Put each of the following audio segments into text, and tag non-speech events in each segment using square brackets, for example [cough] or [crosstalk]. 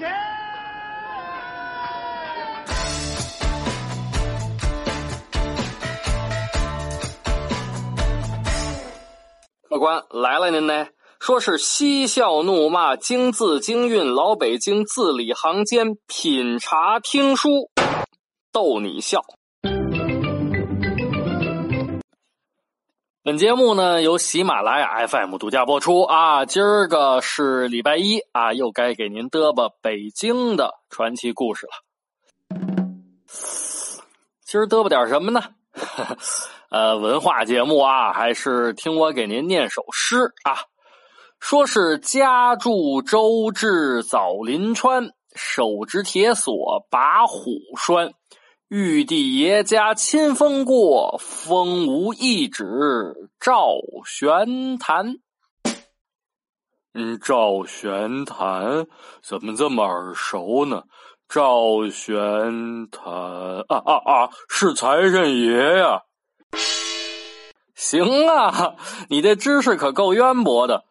钱。客官来了，您呢？说是嬉笑怒骂，京字京韵，老北京字里行间，品茶听书，逗你笑。本节目呢由喜马拉雅 FM 独家播出啊！今儿个是礼拜一啊，又该给您嘚啵北京的传奇故事了。今儿嘚啵点什么呢？[laughs] 呃，文化节目啊，还是听我给您念首诗啊。说是家住周至枣林川，手执铁锁把虎拴。玉帝爷家清风过，风无一指赵玄坛。嗯，赵玄坛怎么这么耳熟呢？赵玄坛啊啊啊，是财神爷呀！行啊，你这知识可够渊博的。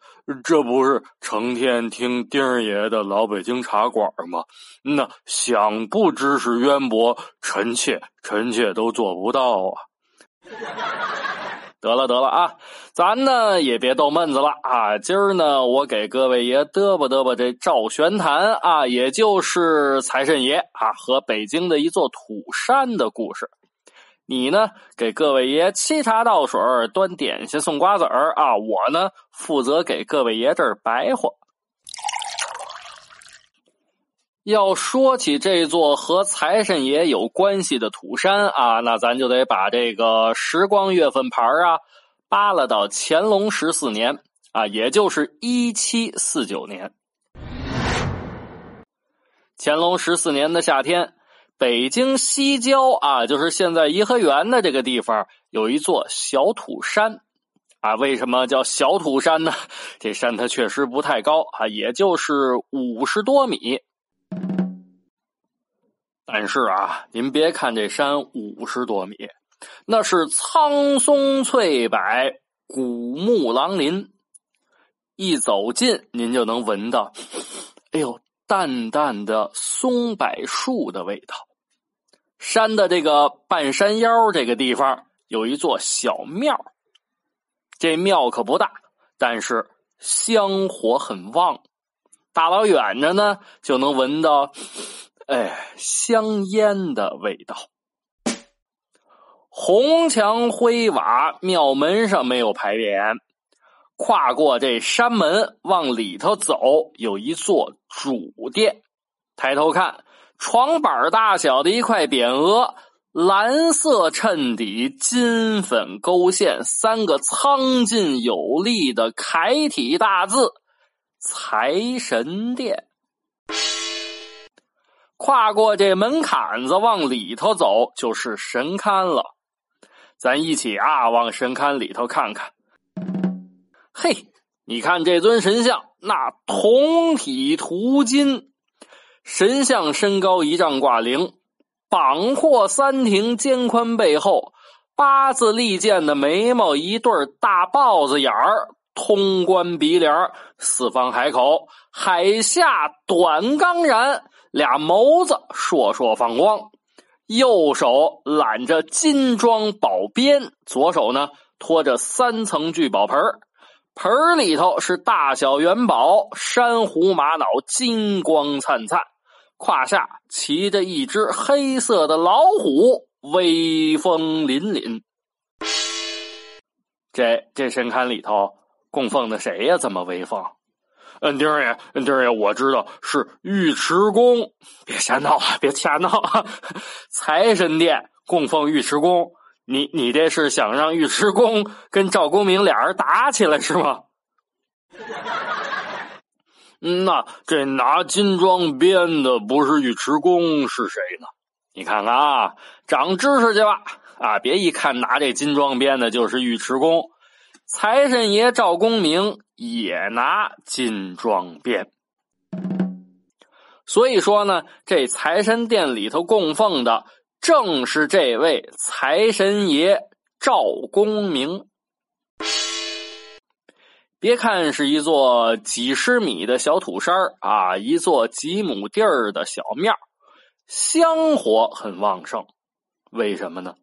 这不是成天听丁儿爷的老北京茶馆吗？那想不知识渊博，臣妾臣妾都做不到啊！得了得了啊，咱呢也别逗闷子了啊！今儿呢，我给各位爷嘚吧嘚吧这赵玄坛啊，也就是财神爷啊和北京的一座土山的故事。你呢，给各位爷沏茶倒水、端点心、送瓜子儿啊！我呢，负责给各位爷这儿白活。要说起这座和财神爷有关系的土山啊，那咱就得把这个时光月份牌啊扒拉到乾隆十四年啊，也就是一七四九年。乾隆十四年的夏天。北京西郊啊，就是现在颐和园的这个地方，有一座小土山，啊，为什么叫小土山呢？[laughs] 这山它确实不太高啊，也就是五十多米。但是啊，您别看这山五十多米，那是苍松翠柏，古木狼林，一走近您就能闻到，哎呦，淡淡的松柏树的味道。山的这个半山腰这个地方有一座小庙，这庙可不大，但是香火很旺，大老远着呢就能闻到，哎，香烟的味道。红墙灰瓦，庙门上没有牌匾，跨过这山门往里头走，有一座主殿，抬头看。床板大小的一块匾额，蓝色衬底，金粉勾线，三个苍劲有力的楷体大字“财神殿”。跨过这门槛子往里头走，就是神龛了。咱一起啊，往神龛里头看看。嘿，你看这尊神像，那铜体涂金。神像身高一丈挂零，膀阔三庭，肩宽背厚，八字利剑的眉毛，一对大豹子眼儿，通关鼻梁，四方海口，海下短钢髯，俩眸子烁烁放光。右手揽着金装宝鞭，左手呢托着三层聚宝盆盆里头是大小元宝，珊瑚玛瑙，金光灿灿。胯下骑着一只黑色的老虎，威风凛凛。这这神龛里头供奉的谁呀？这么威风？嗯，丁儿爷，丁爷，我知道是尉迟恭。别瞎闹啊！别瞎闹啊！[laughs] 财神殿供奉尉迟恭，你你这是想让尉迟恭跟赵公明俩人打起来是吗？[laughs] 那这拿金装鞭的不是尉迟恭是谁呢？你看看啊，长知识去吧！啊，别一看拿这金装鞭的就是尉迟恭，财神爷赵公明也拿金装鞭。所以说呢，这财神殿里头供奉的正是这位财神爷赵公明。别看是一座几十米的小土山啊，一座几亩地儿的小庙，香火很旺盛。为什么呢？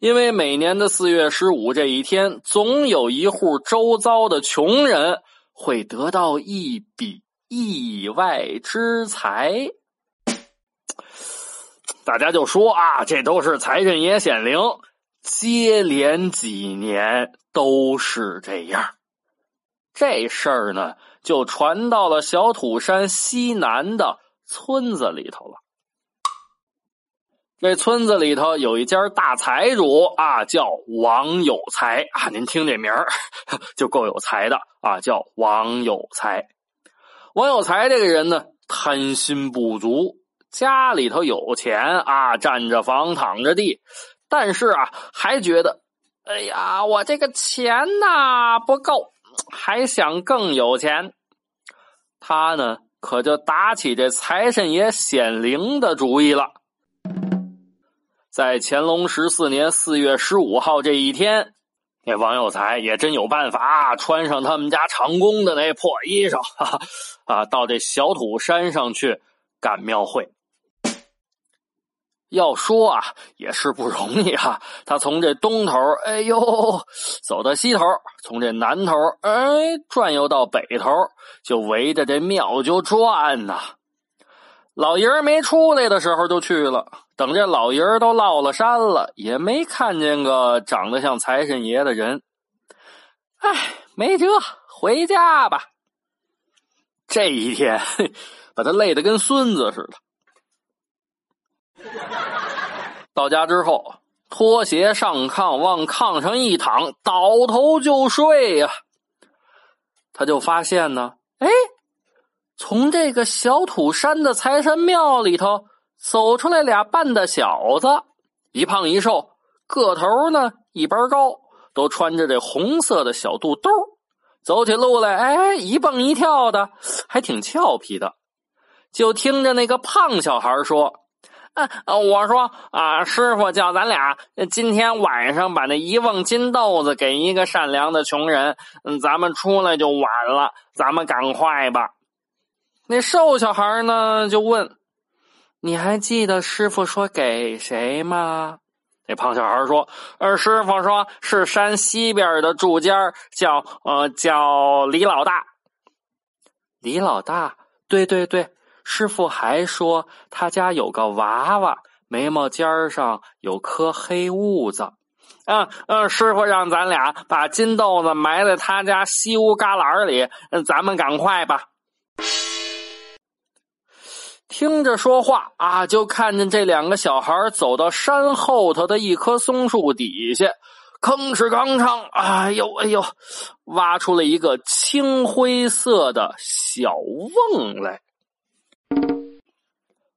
因为每年的四月十五这一天，总有一户周遭的穷人会得到一笔意外之财。大家就说啊，这都是财神爷显灵，接连几年都是这样。这事儿呢，就传到了小土山西南的村子里头了。这村子里头有一家大财主啊，叫王有才啊。您听这名儿 [laughs] 就够有才的啊，叫王有才。王有才这个人呢，贪心不足，家里头有钱啊，占着房，躺着地，但是啊，还觉得，哎呀，我这个钱呐不够。还想更有钱，他呢可就打起这财神爷显灵的主意了。在乾隆十四年四月十五号这一天，那王有才也真有办法，穿上他们家长工的那破衣裳，啊，到这小土山上去赶庙会。要说啊，也是不容易啊。他从这东头，哎呦，走到西头，从这南头，哎，转悠到北头，就围着这庙就转呐。老爷儿没出来的时候就去了，等这老爷儿都落了山了，也没看见个长得像财神爷的人。哎，没辙，回家吧。这一天，[laughs] 把他累得跟孙子似的。[laughs] 到家之后，脱鞋上炕，往炕上一躺，倒头就睡呀。他就发现呢，哎，从这个小土山的财神庙里头走出来俩半大小子，一胖一瘦，个头呢一般高，都穿着这红色的小肚兜，走起路来哎一蹦一跳的，还挺俏皮的。就听着那个胖小孩说。我说啊，师傅叫咱俩今天晚上把那一瓮金豆子给一个善良的穷人，嗯，咱们出来就晚了，咱们赶快吧。那瘦小孩呢就问：“你还记得师傅说给谁吗？”那胖小孩说：“呃，师傅说是山西边的住家，叫呃叫李老大。李老大，对对对。”师傅还说，他家有个娃娃，眉毛尖上有颗黑痦子。嗯嗯，师傅让咱俩把金豆子埋在他家西屋旮旯里。咱们赶快吧。听着说话啊，就看见这两个小孩走到山后头的一棵松树底下，吭哧吭哧，哎呦哎呦，挖出了一个青灰色的小瓮来。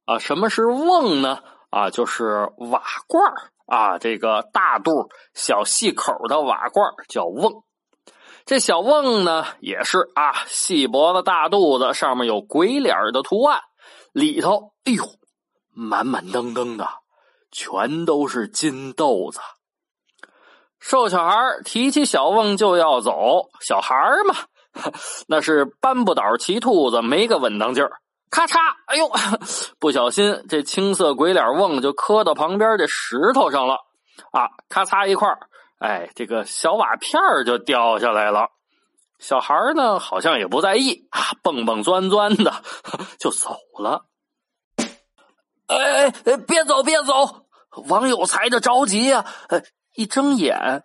啊，什么是瓮呢？啊，就是瓦罐啊，这个大肚小细口的瓦罐叫瓮。这小瓮呢，也是啊，细脖子大肚子，上面有鬼脸的图案，里头哎呦，满满登登的，全都是金豆子。瘦小孩提起小瓮就要走，小孩嘛，[laughs] 那是搬不倒骑兔子，没个稳当劲儿。咔嚓！哎呦，[laughs] 不小心这青色鬼脸瓮就磕到旁边这石头上了啊！咔嚓一块哎，这个小瓦片就掉下来了。小孩呢，好像也不在意啊，蹦蹦钻钻的 [laughs] 就走了。哎哎，别走，别走！王有才的着急呀！一睁眼，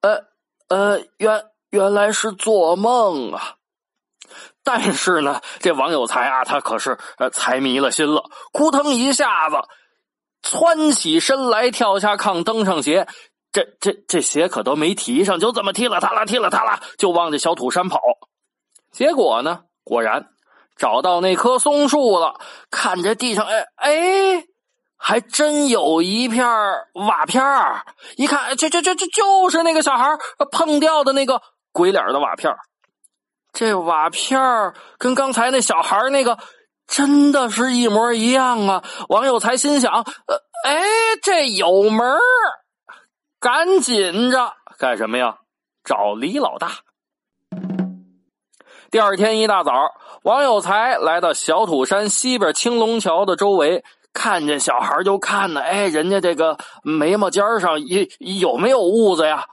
呃呃，原原来是做梦啊！[laughs] 但是呢，这王有才啊，他可是呃财迷了心了，扑腾一下子窜起身来，跳下炕，登上鞋，这这这鞋可都没提上，就这么踢了他了，踢了他了，就往这小土山跑。结果呢，果然找到那棵松树了，看着地上，哎哎，还真有一片瓦片一看，这这这这就是那个小孩碰掉的那个鬼脸的瓦片这瓦片儿跟刚才那小孩那个真的是一模一样啊！王有才心想：“呃，哎，这有门儿，赶紧着干什么呀？找李老大。”第二天一大早，王有才来到小土山西边青龙桥的周围，看见小孩就看呢。哎，人家这个眉毛尖上有有没有痦子呀？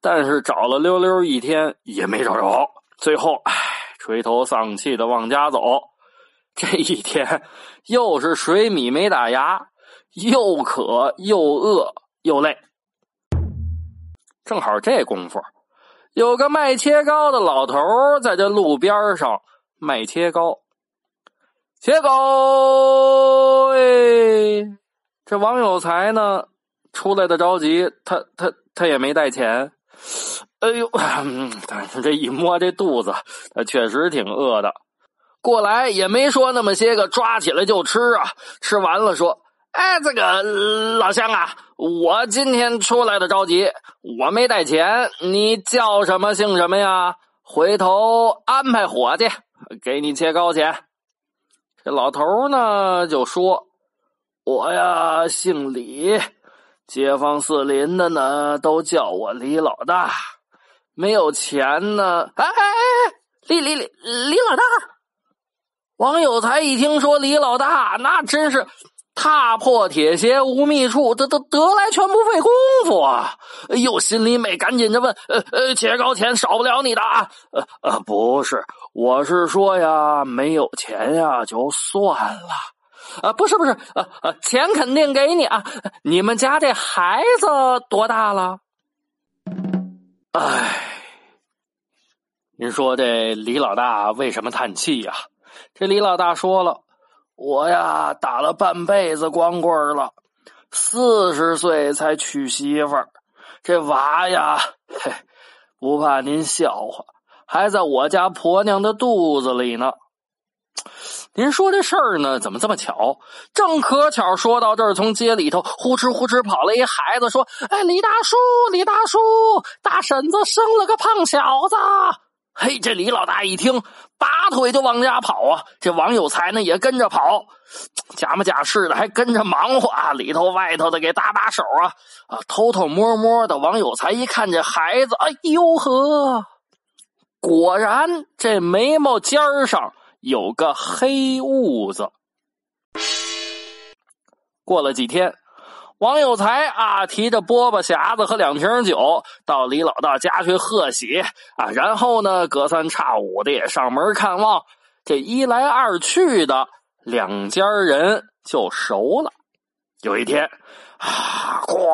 但是找了溜溜一天也没找着。最后，唉，垂头丧气的往家走。这一天又是水米没打牙，又渴又饿又累。正好这功夫。有个卖切糕的老头在这路边上卖切糕，切糕哎！这王有才呢，出来的着急，他他他也没带钱。哎呦，但 [clears throat] 是这一摸这肚子，他确实挺饿的。过来也没说那么些个，抓起来就吃啊！吃完了说。哎，这个老乡啊，我今天出来的着急，我没带钱。你叫什么姓什么呀？回头安排伙计给你切糕钱。这老头呢就说：“我呀姓李，街坊四邻的呢都叫我李老大。没有钱呢，哎哎哎，李李李李老大。”王有才一听说李老大，那真是。踏破铁鞋无觅处，得得得来全不费功夫啊！又，心里美，赶紧的问：“呃呃，切糕钱少不了你的啊？”呃呃，不是，我是说呀，没有钱呀，就算了。啊，不是不是，呃呃，钱肯定给你啊！你们家这孩子多大了？哎，您说这李老大为什么叹气呀？这李老大说了。我呀，打了半辈子光棍了，四十岁才娶媳妇儿。这娃呀，嘿，不怕您笑话，还在我家婆娘的肚子里呢。[tsk] 您说这事儿呢，怎么这么巧？正可巧说到这儿，从街里头呼哧呼哧跑来一孩子，说：“哎，李大叔，李大叔，大婶子生了个胖小子。”嘿，这李老大一听，拔腿就往家跑啊！这王有才呢也跟着跑，假模假式的还跟着忙活啊，里头外头的给搭把手啊啊！偷偷摸摸的，王有才一看这孩子，哎呦呵，果然这眉毛尖上有个黑痦子。过了几天。王有才啊，提着饽饽匣子和两瓶酒到李老大家去贺喜啊，然后呢，隔三差五的也上门看望。这一来二去的，两家人就熟了。有一天，啊，呱，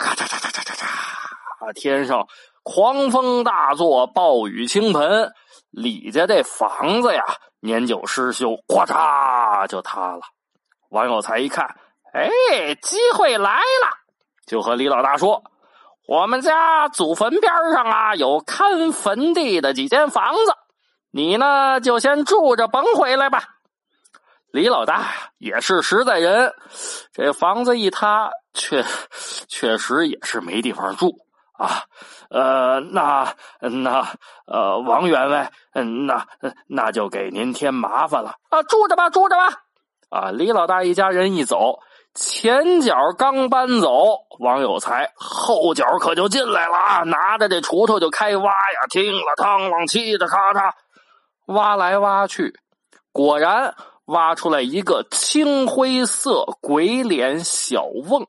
咔嚓嚓嚓嚓嚓嚓，天上狂风大作，暴雨倾盆，李家这房子呀，年久失修，咵嚓就塌了。王有才一看。哎，机会来了！就和李老大说：“我们家祖坟边上啊，有看坟地的几间房子，你呢就先住着，甭回来吧。”李老大也是实在人，这房子一塌，确确实也是没地方住啊。呃，那那呃，王员外，嗯，那那就给您添麻烦了啊。住着吧，住着吧。啊，李老大一家人一走。前脚刚搬走，王有才后脚可就进来了啊！拿着这锄头就开挖呀，听了汤啷，嘁的咔嚓，挖来挖去，果然挖出来一个青灰色鬼脸小瓮。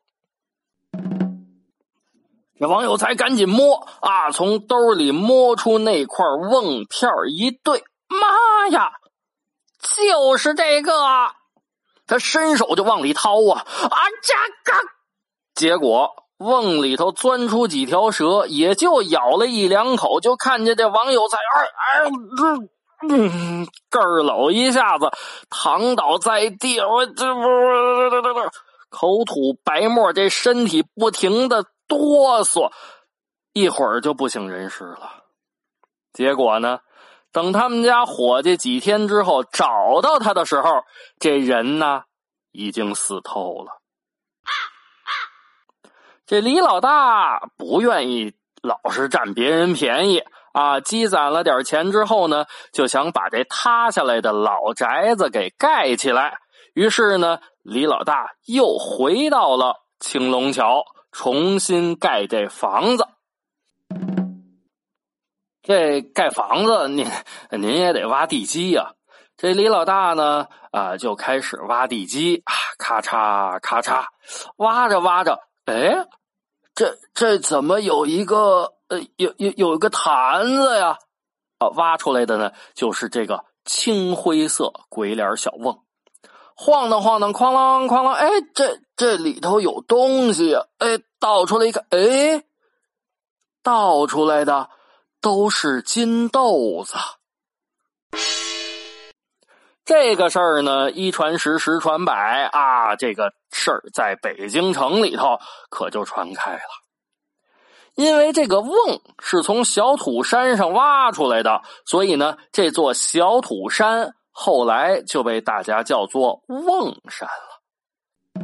这王有才赶紧摸啊，从兜里摸出那块瓮片一对，妈呀，就是这个！他伸手就往里掏啊啊！这嘎，结果瓮里头钻出几条蛇，也就咬了一两口，就看见这王有才，哎哎，这嗯，个儿搂一下子躺倒在地，我这不口吐白沫，这身体不停的哆嗦，一会儿就不省人事了。结果呢？等他们家伙计几天之后找到他的时候，这人呢已经死透了。这李老大不愿意老是占别人便宜啊，积攒了点钱之后呢，就想把这塌下来的老宅子给盖起来。于是呢，李老大又回到了青龙桥，重新盖这房子。这盖房子，您您也得挖地基呀。这李老大呢，啊，就开始挖地基，咔嚓咔嚓，挖着挖着，哎，这这怎么有一个呃，有有有一个坛子呀？啊，挖出来的呢，就是这个青灰色鬼脸小瓮，晃荡晃荡，哐啷哐啷，哎，这这里头有东西呀！哎，倒出来一看，哎，倒出来的都是金豆子。这个事儿呢，一传十，十传百啊！这个事儿在北京城里头可就传开了。因为这个瓮是从小土山上挖出来的，所以呢，这座小土山后来就被大家叫做瓮山了。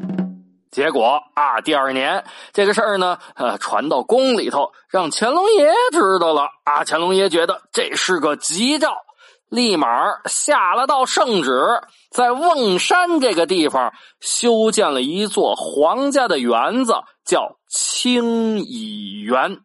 结果啊，第二年这个事儿呢，呃，传到宫里头，让乾隆爷知道了啊。乾隆爷觉得这是个吉兆。立马下了道圣旨，在瓮山这个地方修建了一座皇家的园子，叫清漪园。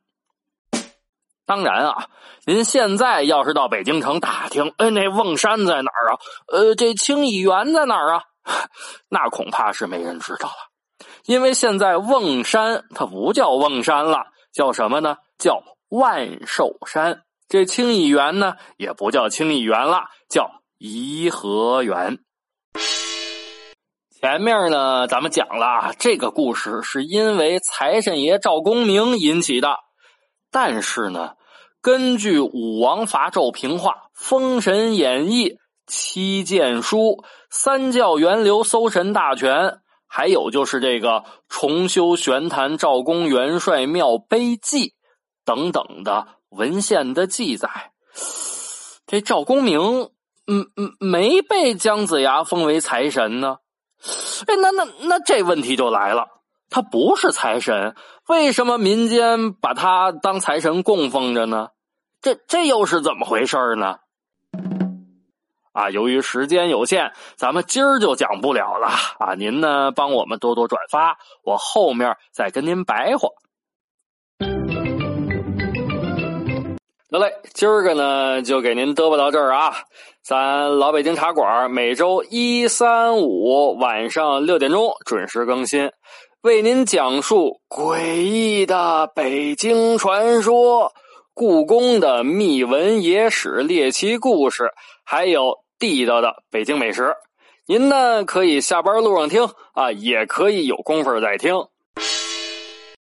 当然啊，您现在要是到北京城打听，哎，那瓮山在哪儿啊？呃，这清漪园在哪儿啊？[laughs] 那恐怕是没人知道了，因为现在瓮山它不叫瓮山了，叫什么呢？叫万寿山。这清漪园呢，也不叫清漪园了，叫颐和园。前面呢，咱们讲了这个故事，是因为财神爷赵公明引起的。但是呢，根据武王伐纣平话、封神演义、七剑书、三教源流搜神大全，还有就是这个重修玄坛赵公元帅庙碑记等等的。文献的记载，[sighs] 这赵公明，嗯嗯，没被姜子牙封为财神呢。哎，那那那这问题就来了，他不是财神，为什么民间把他当财神供奉着呢？这这又是怎么回事呢？啊，由于时间有限，咱们今儿就讲不了了啊。您呢，帮我们多多转发，我后面再跟您白话。得嘞，今儿个呢就给您嘚啵到这儿啊！咱老北京茶馆每周一、三、五晚上六点钟准时更新，为您讲述诡异的北京传说、故宫的秘闻野史、猎奇故事，还有地道的北京美食。您呢可以下班路上听啊，也可以有功夫再听。